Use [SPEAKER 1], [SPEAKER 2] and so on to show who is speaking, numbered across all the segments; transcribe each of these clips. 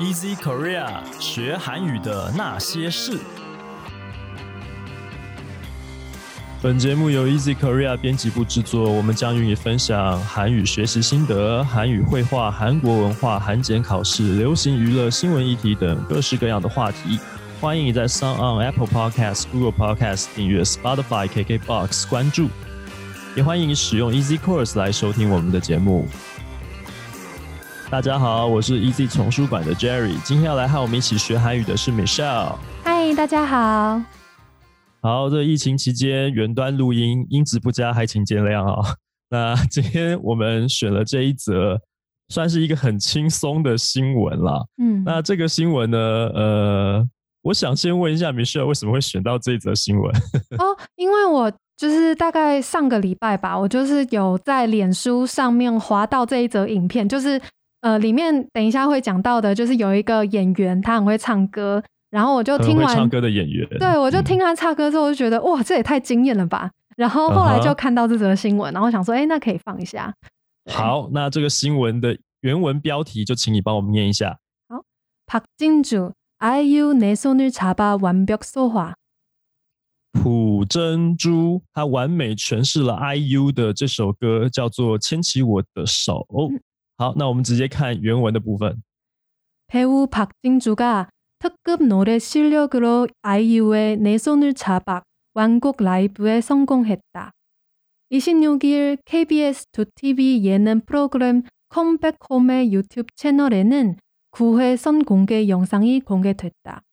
[SPEAKER 1] Easy Korea 学韩语的那些事。本节目由 Easy Korea 编辑部制作，我们将与你分享韩语学习心得、韩语绘画、韩国文化、韩检考试、流行娱乐、新闻议题等各式各样的话题。欢迎你在 s o n on Apple Podcasts、Google Podcasts 订阅、Spotify、KKBox 关注，也欢迎你使用 Easy Course 来收听我们的节目。大家好，我是 Easy 丛书馆的 Jerry，今天要来和我们一起学韩语的是 Michelle。
[SPEAKER 2] 嗨，大家好。
[SPEAKER 1] 好，这疫情期间远端录音，音质不佳，还请见谅啊。那今天我们选了这一则，算是一个很轻松的新闻啦。嗯，那这个新闻呢，呃。我想先问一下 Michelle，为什么会选到这则新闻？
[SPEAKER 2] 哦，因为我就是大概上个礼拜吧，我就是有在脸书上面滑到这一则影片，就是呃，里面等一下会讲到的，就是有一个演员他很会唱歌，然后我就听完
[SPEAKER 1] 唱歌的演员，
[SPEAKER 2] 对我就听他唱歌之后，我就觉得哇，这也太惊艳了吧！然后后来就看到这则新闻，然后想说，哎，那可以放一下。
[SPEAKER 1] 好，那这个新闻的原文标题就请你帮我们念一下。
[SPEAKER 2] 好，朴金珠。IU 내손을잡아완벽소 화。
[SPEAKER 1] 朴珍珠，她完美诠释了 IU 的这首歌，叫做《牵起我的手》。 好，那我们直接看原文的部分。
[SPEAKER 2] 배우박진주가특급노래실력으로 IU 의내손을잡아완곡라이브에성공했다26일 KBS 2TV 예능 프로그램 컴백 홈의 유튜브 채널에는 9회 선공개 영상이 공개됐다.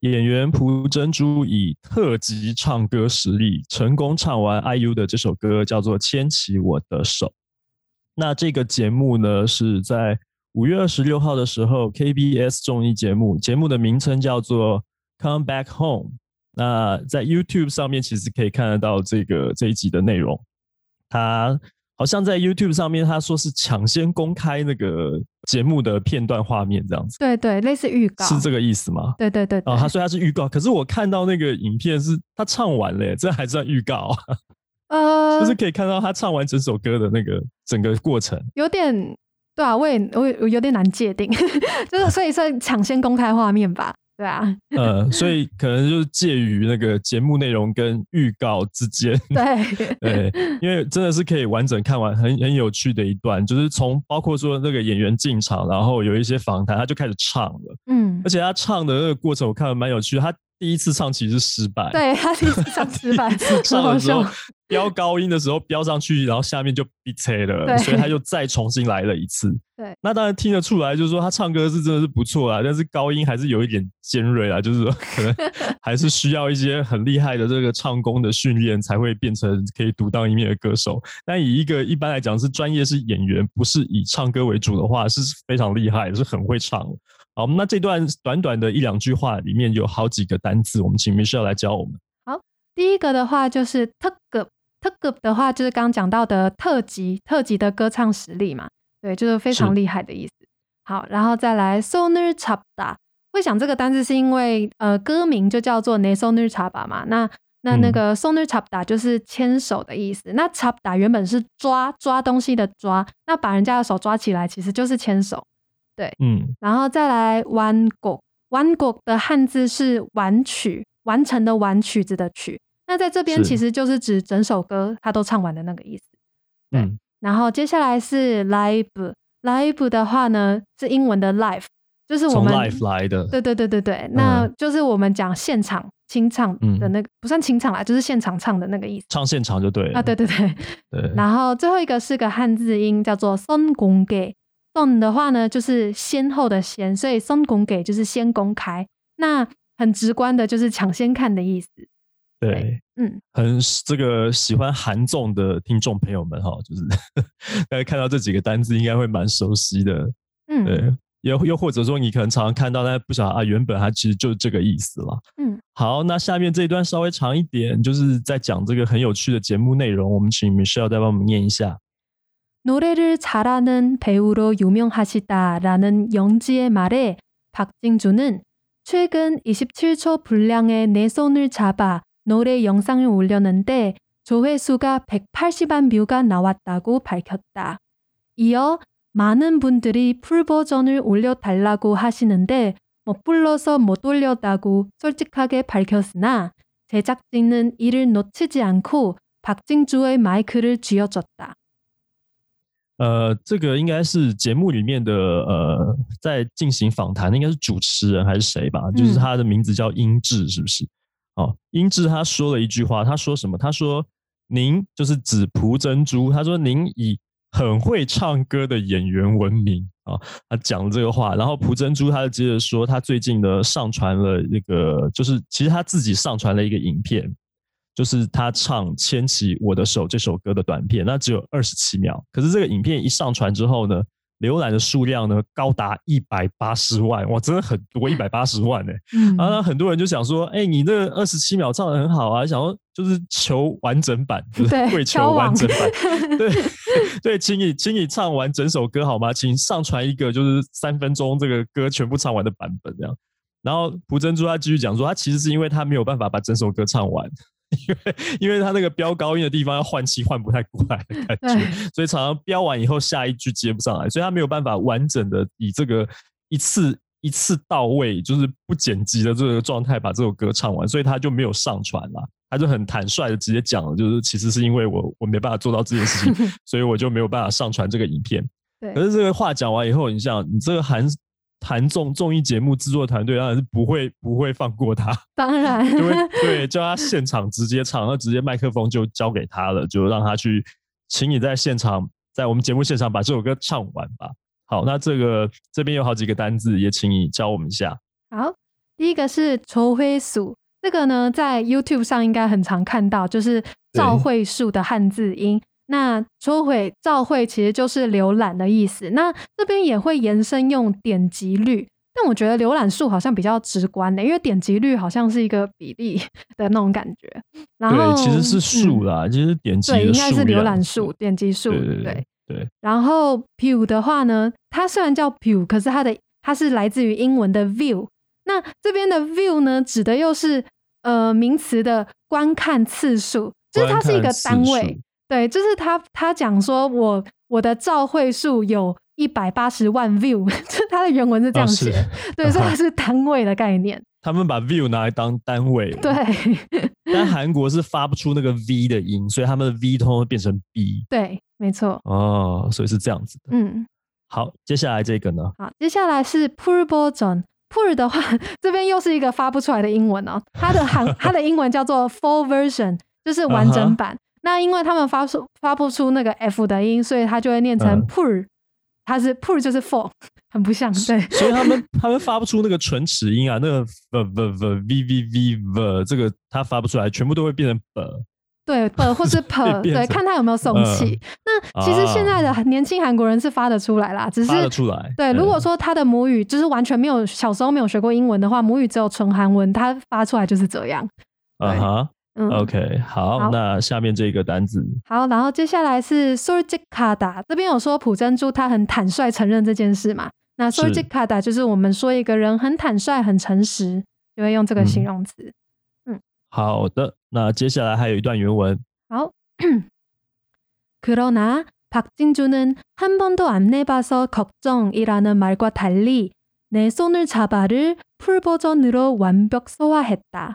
[SPEAKER 1] 演员朴珍珠以特级唱歌实力成功唱完 IU 的这首歌，叫做《牵起我的手》。 那这个节目呢，是在五月二十六号的时候，KBS 综艺节目，节目的名称叫做《Come Back Home》。那在 YouTube 上面其实可以看得到这个这一集的内容。他好像在 YouTube 上面，他说是抢先公开那个节目的片段画面这样子。
[SPEAKER 2] 对对，类似预告，
[SPEAKER 1] 是这个意思吗？
[SPEAKER 2] 对对对。
[SPEAKER 1] 哦，他说他是预告，可是我看到那个影片是他唱完了，这还算预告？呃，就是可以看到他唱完整首歌的那个整个过程。
[SPEAKER 2] 有点，对啊，我也我我有点难界定，就是所以算抢先公开画面吧。对啊，
[SPEAKER 1] 呃，所以可能就是介于那个节目内容跟预告之间。
[SPEAKER 2] 对，
[SPEAKER 1] 对，因为真的是可以完整看完，很很有趣的一段，就是从包括说那个演员进场，然后有一些访谈，他就开始唱了。嗯，而且他唱的那个过程，我看蛮有趣。他第一次唱其实是失败，
[SPEAKER 2] 对他第一次唱失败，
[SPEAKER 1] 唱的时候飙高音的时候飙上去，然后下面就闭塞了，所以他就再重新来了一次。
[SPEAKER 2] 对，
[SPEAKER 1] 那当然听得出来，就是说他唱歌是真的是不错啊，但是高音还是有一点尖锐啊，就是说可能还是需要一些很厉害的这个唱功的训练，才会变成可以独当一面的歌手。但以一个一般来讲是专业是演员，不是以唱歌为主的话，是非常厉害，是很会唱。好，那这段短短的一两句话里面有好几个单字，我们请 Michelle 来教我们。
[SPEAKER 2] 好，第一个的话就是特급特급的话就是刚刚讲到的特级特级的歌唱实力嘛，对，就是非常厉害的意思。好，然后再来 soner chapda，会想这个单字是因为呃歌名就叫做 ne soner chapda 嘛，那那那个 soner chapda 就是牵手的意思，那 chapda 原本是抓抓东西的抓，那把人家的手抓起来其实就是牵手。对，嗯，然后再来完곡完곡的汉字是完曲，完成的完曲子的曲。那在这边其实就是指整首歌他都唱完的那个意思。嗯，然后接下来是 live，live 的话呢是英文的 live，就是我们
[SPEAKER 1] live 来的。
[SPEAKER 2] 对对对对对，那就是我们讲现场清唱的那个，不算清唱啦，就是现场唱的那个意思。
[SPEAKER 1] 唱现场就对了。
[SPEAKER 2] 啊，对对对对。然后最后一个是个汉字音，叫做松公给。送的话呢，就是先后的先，所以送拱给就是先公开，那很直观的就是抢先看的意思。
[SPEAKER 1] 对，嗯，很这个喜欢韩综的听众朋友们哈，就是大家看到这几个单字应该会蛮熟悉的。嗯，对，又又或者说你可能常常看到，但不晓得啊，原本它其实就是这个意思了。嗯，好，那下面这一段稍微长一点，就是在讲这个很有趣的节目内容，我们请 Michelle 再帮我们念一下。
[SPEAKER 2] 노래를 잘하는 배우로 유명하시다라는 영지의 말에 박진주는 최근 27초 분량의 내 손을 잡아 노래 영상을 올렸는데 조회수가 180만 뷰가 나왔다고 밝혔다. 이어 많은 분들이 풀 버전을 올려달라고 하시는데 못 불러서 못 올렸다고 솔직하게 밝혔으나 제작진은 이를 놓치지 않고 박진주의 마이크를 쥐어줬다.
[SPEAKER 1] 呃，这个应该是节目里面的呃，在进行访谈的应该是主持人还是谁吧？就是他的名字叫英智，是不是？哦，英智他说了一句话，他说什么？他说：“您就是指蒲珍珠。”他说：“您以很会唱歌的演员闻名啊。”他讲了这个话，然后蒲珍珠他就接着说，他最近呢上传了那个，就是其实他自己上传了一个影片。就是他唱《牵起我的手》这首歌的短片，那只有二十七秒。可是这个影片一上传之后呢，浏览的数量呢高达一百八十万，哇，真的很多，一百八十万呢。然后很多人就想说，哎，你这二十七秒唱的很好啊，想说就是求完整版，
[SPEAKER 2] 对，
[SPEAKER 1] 跪求完整版，对对，请你请你唱完整首歌好吗？请上传一个就是三分钟这个歌全部唱完的版本这样。然后蒲珍珠他继续讲说，他其实是因为他没有办法把整首歌唱完。因为因为他那个飙高音的地方要换气换不太过来的感觉，所以常常飙完以后下一句接不上来，所以他没有办法完整的以这个一次一次到位，就是不剪辑的这个状态把这首歌唱完，所以他就没有上传了。他就很坦率的直接讲了，就是其实是因为我我没办法做到这件事情，所以我就没有办法上传这个影片。
[SPEAKER 2] 对，
[SPEAKER 1] 可是这个话讲完以后，你像你这个韩。韩综综艺节目制作团队当然是不会不会放过他，
[SPEAKER 2] 当然，
[SPEAKER 1] 对对，叫他现场直接唱，那直接麦克风就交给他了，就让他去，请你在现场，在我们节目现场把这首歌唱完吧。好，那这个这边有好几个单字，也请你教我们一下。
[SPEAKER 2] 好，第一个是筹灰鼠，这个呢在 YouTube 上应该很常看到，就是召会数的汉字音。那抽回召会其实就是浏览的意思。那这边也会延伸用点击率，但我觉得浏览数好像比较直观的，因为点击率好像是一个比例 的那种感觉。然后
[SPEAKER 1] 其实是数啦，其实点击
[SPEAKER 2] 对应该是浏览数、点击数。对
[SPEAKER 1] 对。
[SPEAKER 2] 然后 view 的话呢，它虽然叫 view，可是它的它是来自于英文的 view。那这边的 view 呢，指的又是呃名词的观看次数，就是它是一个单位。对，就是他，他讲说我我的照会数有一百八十万 view，就他的原文是这样写，对，所以它是 单位的概念。
[SPEAKER 1] 他们把 view 拿来当单位，
[SPEAKER 2] 对。
[SPEAKER 1] 但韩国是发不出那个 v 的音，所以他们的 v 通会变成 b。
[SPEAKER 2] 对，没错。
[SPEAKER 1] 哦，所以是这样子的。
[SPEAKER 2] 嗯，
[SPEAKER 1] 好，接下来这个呢？
[SPEAKER 2] 好，接下来是 full version，full 的话，这边又是一个发不出来的英文哦。它的韩，它的英文叫做 full version，就是完整版。那因为他们发出发不出那个 f 的音，所以他就会念成 pur，它是 pur 就是 for，很不像对。
[SPEAKER 1] 所以他们他们发不出那个唇齿音啊，那个 v v v v v v v 这个他发不出来，全部都会变成 b。
[SPEAKER 2] 对 b 或是 p，对，看他有没有送气。那其实现在的年轻韩国人是发得出来啦，只是发
[SPEAKER 1] 得出来。
[SPEAKER 2] 对，如果说他的母语就是完全没有小时候没有学过英文的话，母语只有纯韩文，他发出来就是这样。
[SPEAKER 1] 啊哈。OK，好，那下面这个单子，
[SPEAKER 2] 好，然后接下来是 Surjikada，这边有说朴珍珠她很坦率承认这件事嘛？那 Surjikada 就是我们说一个人很坦率、很诚实，就会用这个形容词。
[SPEAKER 1] 嗯，好的，那接下来还有一段原文。
[SPEAKER 2] 好，그러나박진주는한번도안내봐서걱정이라는말과달리내손을잡아를풀버전으로완벽소화했다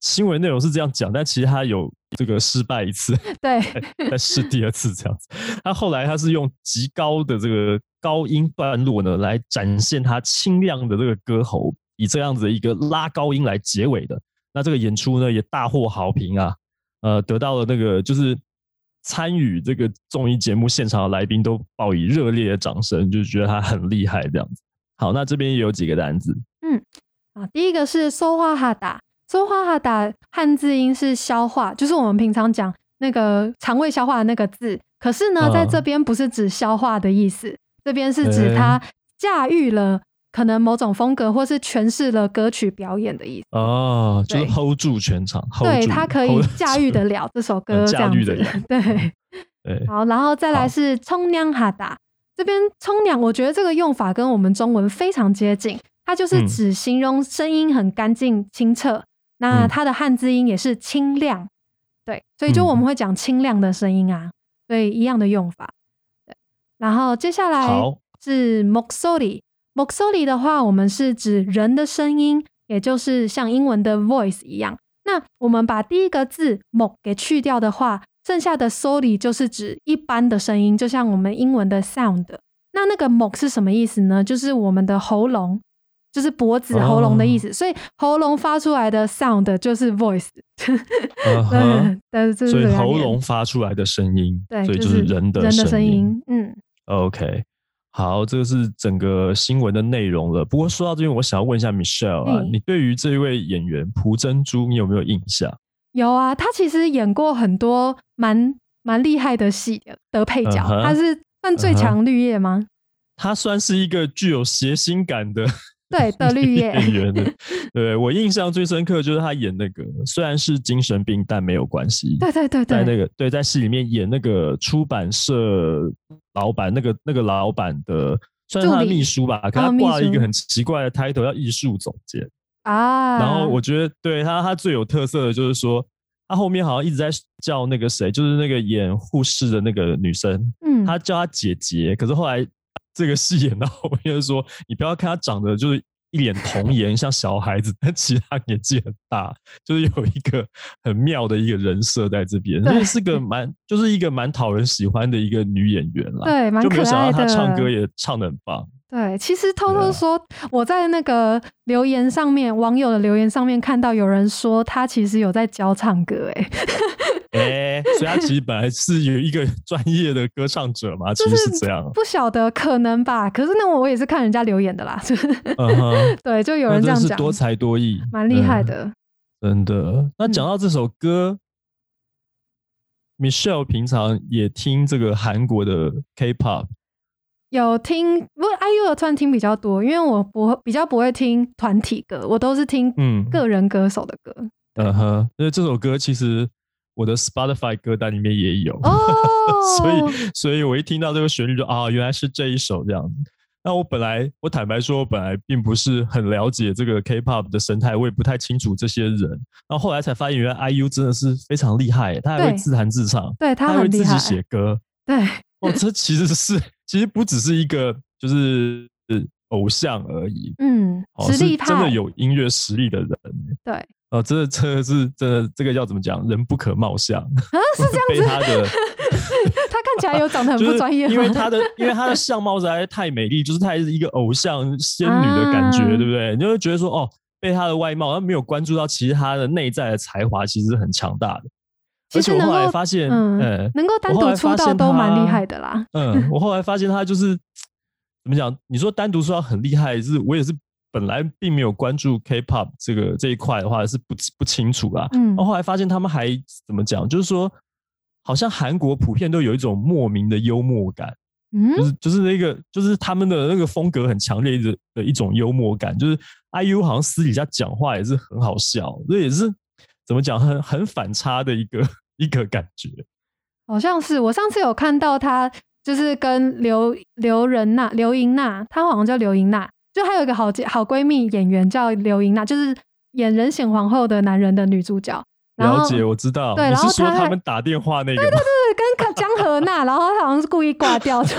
[SPEAKER 1] 新闻内容是这样讲，但其实他有这个失败一次，
[SPEAKER 2] 对，
[SPEAKER 1] 再试第二次这样子。他后来他是用极高的这个高音段落呢，来展现他清亮的这个歌喉，以这样子的一个拉高音来结尾的。那这个演出呢也大获好评啊，呃，得到了那个就是参与这个综艺节目现场的来宾都报以热烈的掌声，就觉得他很厉害这样子。好，那这边也有几个单子，
[SPEAKER 2] 嗯，啊，第一个是说话哈达。说话哈达汉字音是消化，就是我们平常讲那个肠胃消化的那个字。可是呢，在这边不是指消化的意思，这边是指他驾驭了可能某种风格或是诠释了歌曲表演的意思。
[SPEAKER 1] 哦，就是 hold 住全场
[SPEAKER 2] 对他可以驾驭得了这首歌
[SPEAKER 1] 呃
[SPEAKER 2] 这样子。
[SPEAKER 1] 驾驭得了。
[SPEAKER 2] 对，
[SPEAKER 1] 对，
[SPEAKER 2] 好，然后再来是冲娘哈达。这边冲娘，我觉得这个用法跟我们中文非常接近，它就是
[SPEAKER 1] 嗯。
[SPEAKER 2] 指形容声音很干净清澈，那
[SPEAKER 1] 嗯
[SPEAKER 2] 它的汉字音也是清亮，对，所以就
[SPEAKER 1] 嗯
[SPEAKER 2] 我们会讲清亮的声音啊，所以一样的用法。对，然后接下来，是 moksori 的话，我们是指人的声音，也就是像英文的 voice 一样。那我们把第一个字 mok 给去掉的话，剩下的 sori 就是指一般的声音，就像我们英文的 sound。那那个 mok 是什么意思呢？就是我们的喉咙，就是脖子、喉咙的意思。所以喉咙发出来的 sound 就是 voice。
[SPEAKER 1] 所以喉咙发出来的声音，
[SPEAKER 2] 对，
[SPEAKER 1] 所以
[SPEAKER 2] 就是
[SPEAKER 1] 人的
[SPEAKER 2] 人的声
[SPEAKER 1] 音。
[SPEAKER 2] 嗯
[SPEAKER 1] ，OK，好，这个是整个新闻的内容了。不过说到这边，我想要问一下 Michelle 啊，
[SPEAKER 2] 嗯
[SPEAKER 1] 你对于这一位演员蒲珍珠，你有没有印象？
[SPEAKER 2] 有啊，他其实演过很多蛮蛮厉害的戏的的配角，他是算最强绿叶吗？
[SPEAKER 1] 他算是一个具有谐星感的
[SPEAKER 2] 对 的绿叶
[SPEAKER 1] 演员的。对我印象最深刻就是他演那个，虽然是精神病，但没有关系。
[SPEAKER 2] 对对对
[SPEAKER 1] 在那，个对，在戏里面演那个出版社老板，那个那个老板的算是他的秘书吧，可他挂了一个很奇怪的 title，叫艺术总监。
[SPEAKER 2] 啊，
[SPEAKER 1] 然后我觉得对他，他最有特色的就是说，他后面好像一直在叫那个谁，就是那个演护士的那个女生，
[SPEAKER 2] 嗯，
[SPEAKER 1] 他叫她姐姐。可是后来这个戏演到后面，就是说你不要看她长得就是一脸童颜，像小孩子，但其实她年纪很大，就是有一个很妙的一个人设在这边，
[SPEAKER 2] 对
[SPEAKER 1] 所以是个蛮就是一个蛮讨人喜欢的一个女演员啦。
[SPEAKER 2] 对蛮
[SPEAKER 1] 就没有想到她唱歌也唱的很棒。
[SPEAKER 2] 对，其实偷偷说，我在那个留言上面，网友的留言上面看到有人说他其实有在教唱歌，哎，
[SPEAKER 1] 哎、所以他其实本来是有一个 专业的歌唱者嘛，其实是这样。
[SPEAKER 2] 不晓得可能吧？可是那我也是看人家留言的啦，就是
[SPEAKER 1] 嗯哼，
[SPEAKER 2] 对，就有人这样讲，
[SPEAKER 1] 是多才多艺，
[SPEAKER 2] 蛮厉害
[SPEAKER 1] 嗯
[SPEAKER 2] 的。
[SPEAKER 1] 真的。那
[SPEAKER 2] 嗯
[SPEAKER 1] 讲到这首歌、m i c h e l l e 平常也听这个韩国的 K-pop，
[SPEAKER 2] 有听，不过 IU 的算听比较多，因为我不会比较不会听团体歌，我都是听
[SPEAKER 1] 嗯
[SPEAKER 2] 个人歌手的歌。
[SPEAKER 1] 嗯哼，因为这首歌其实我的 Spotify 歌单里面也有，
[SPEAKER 2] 哦
[SPEAKER 1] 所以所以我一听到这个旋律就啊，原来是这一首这样子。那我本来我坦白说，我本来并不是很了解这个 K-pop 的生态，我也不太清楚这些人。然后后来才发现，原来 IU 真的是非常厉害，他还会自弹自唱，
[SPEAKER 2] 对他
[SPEAKER 1] 还会自己写歌。
[SPEAKER 2] 对
[SPEAKER 1] 哦，这其实是其实不只是一个就是偶像而已，
[SPEAKER 2] 嗯，
[SPEAKER 1] 哦，
[SPEAKER 2] 实力
[SPEAKER 1] 派真的，有音乐实力的人。
[SPEAKER 2] 对
[SPEAKER 1] 哦，这这个是真的，这个要怎么讲？人不可貌相，
[SPEAKER 2] 啊，是这样
[SPEAKER 1] 被他的
[SPEAKER 2] 他看起来有长得 很不专业，
[SPEAKER 1] 因为他的因为他的相貌实在是太美丽，就是他是一个偶像仙女的感觉，
[SPEAKER 2] 啊
[SPEAKER 1] 对不对？你就会觉得说，哦，被他的外貌，他没有关注到其实他的内在的才华其实很强大的。而且我后来
[SPEAKER 2] 其实能够
[SPEAKER 1] 发现，
[SPEAKER 2] 嗯
[SPEAKER 1] 嗯
[SPEAKER 2] 能够单独出道都蛮厉害的啦。
[SPEAKER 1] 嗯，我后来发现他就是怎么讲？你说单独出道很厉害，是我也是本来并没有关注 K-pop 这个这一块的话是不不清楚啦。
[SPEAKER 2] 嗯
[SPEAKER 1] 然后后来发现他们还怎么讲？就是说，好像韩国普遍都有一种莫名的幽默感，
[SPEAKER 2] 嗯
[SPEAKER 1] 就是就是那个就是他们的那个风格很强烈的的一种幽默感。就是 IU 好像私底下讲话也是很好笑，这也是怎么讲很很反差的一个一个感觉。
[SPEAKER 2] 好像是我上次有看到他，就是跟刘刘仁娜、刘莹娜，她好像叫刘莹娜，就还有一个好姐好闺蜜演员叫刘莹娜，就是演《人显皇后》的男人的女主角。
[SPEAKER 1] 了解，我知道。
[SPEAKER 2] 对然后他
[SPEAKER 1] 们打电话那个对
[SPEAKER 2] 对对跟江河娜，然后她好像是故意挂掉，就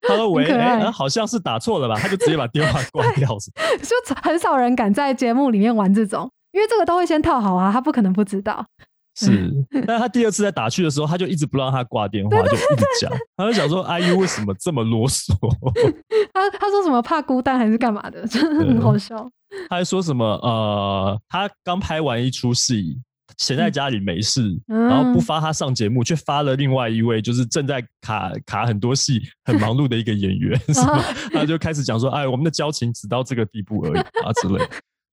[SPEAKER 1] 他说喂，好像是打错了吧？他就直接把电话 挂掉。
[SPEAKER 2] 就很少人敢在节目里面玩这种，因为这个都会先套好啊，他不可能不知道。
[SPEAKER 1] 是，但他第二次在打去的时候，他就一直不让他挂电话，就一直讲，他就想说 IU 为什么这么啰嗦？
[SPEAKER 2] 他他说什么怕孤单还是干嘛的，真的很好笑。
[SPEAKER 1] 他还说什么呃，他刚拍完一出戏，闲在家里没事，
[SPEAKER 2] 嗯
[SPEAKER 1] 然后不发他上节目，却发了另外一位就是正在卡卡很多戏、很忙碌的一个演员，是吗？他就开始讲说，哎，我们的交情只到这个地步而已啊之类的。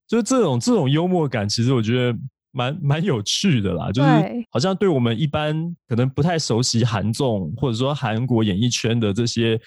[SPEAKER 1] 就是这种这种幽默感，其实我觉得蛮蛮有趣的啦。就是好像对我们一般可能不太熟悉韩综或者说韩国演艺圈的这些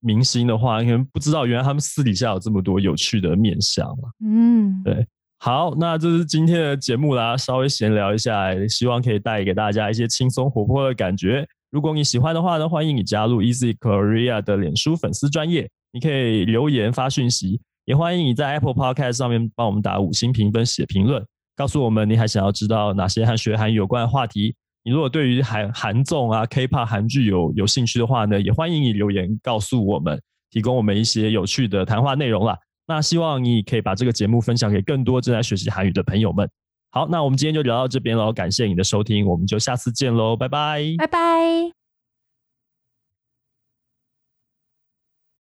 [SPEAKER 1] 明星的话，可能不知道原来他们私底下有这么多有趣的面相嘛。
[SPEAKER 2] 嗯，
[SPEAKER 1] 对。好，那这是今天的节目啦，稍微闲聊一下，希望可以带给大家一些轻松活泼的感觉。如果你喜欢的话呢，欢迎你加入 Easy Korea 的脸书粉丝专业，你可以留言发讯息，也欢迎你在 Apple Podcast 上面帮我们打五星评分、写评论，告诉我们你还想要知道哪些和学韩语有关的话题。你如果对于韩韩综啊、K-pop 韩剧有有兴趣的话呢，也欢迎你留言告诉我们，提供我们一些有趣的谈话内容啦。那希望你可以把这个节目分享给更多正在学习韩语的朋友们。好，那我们今天就聊到这边喽，感谢你的收听，我们就下次见喽，拜拜，
[SPEAKER 2] 拜拜。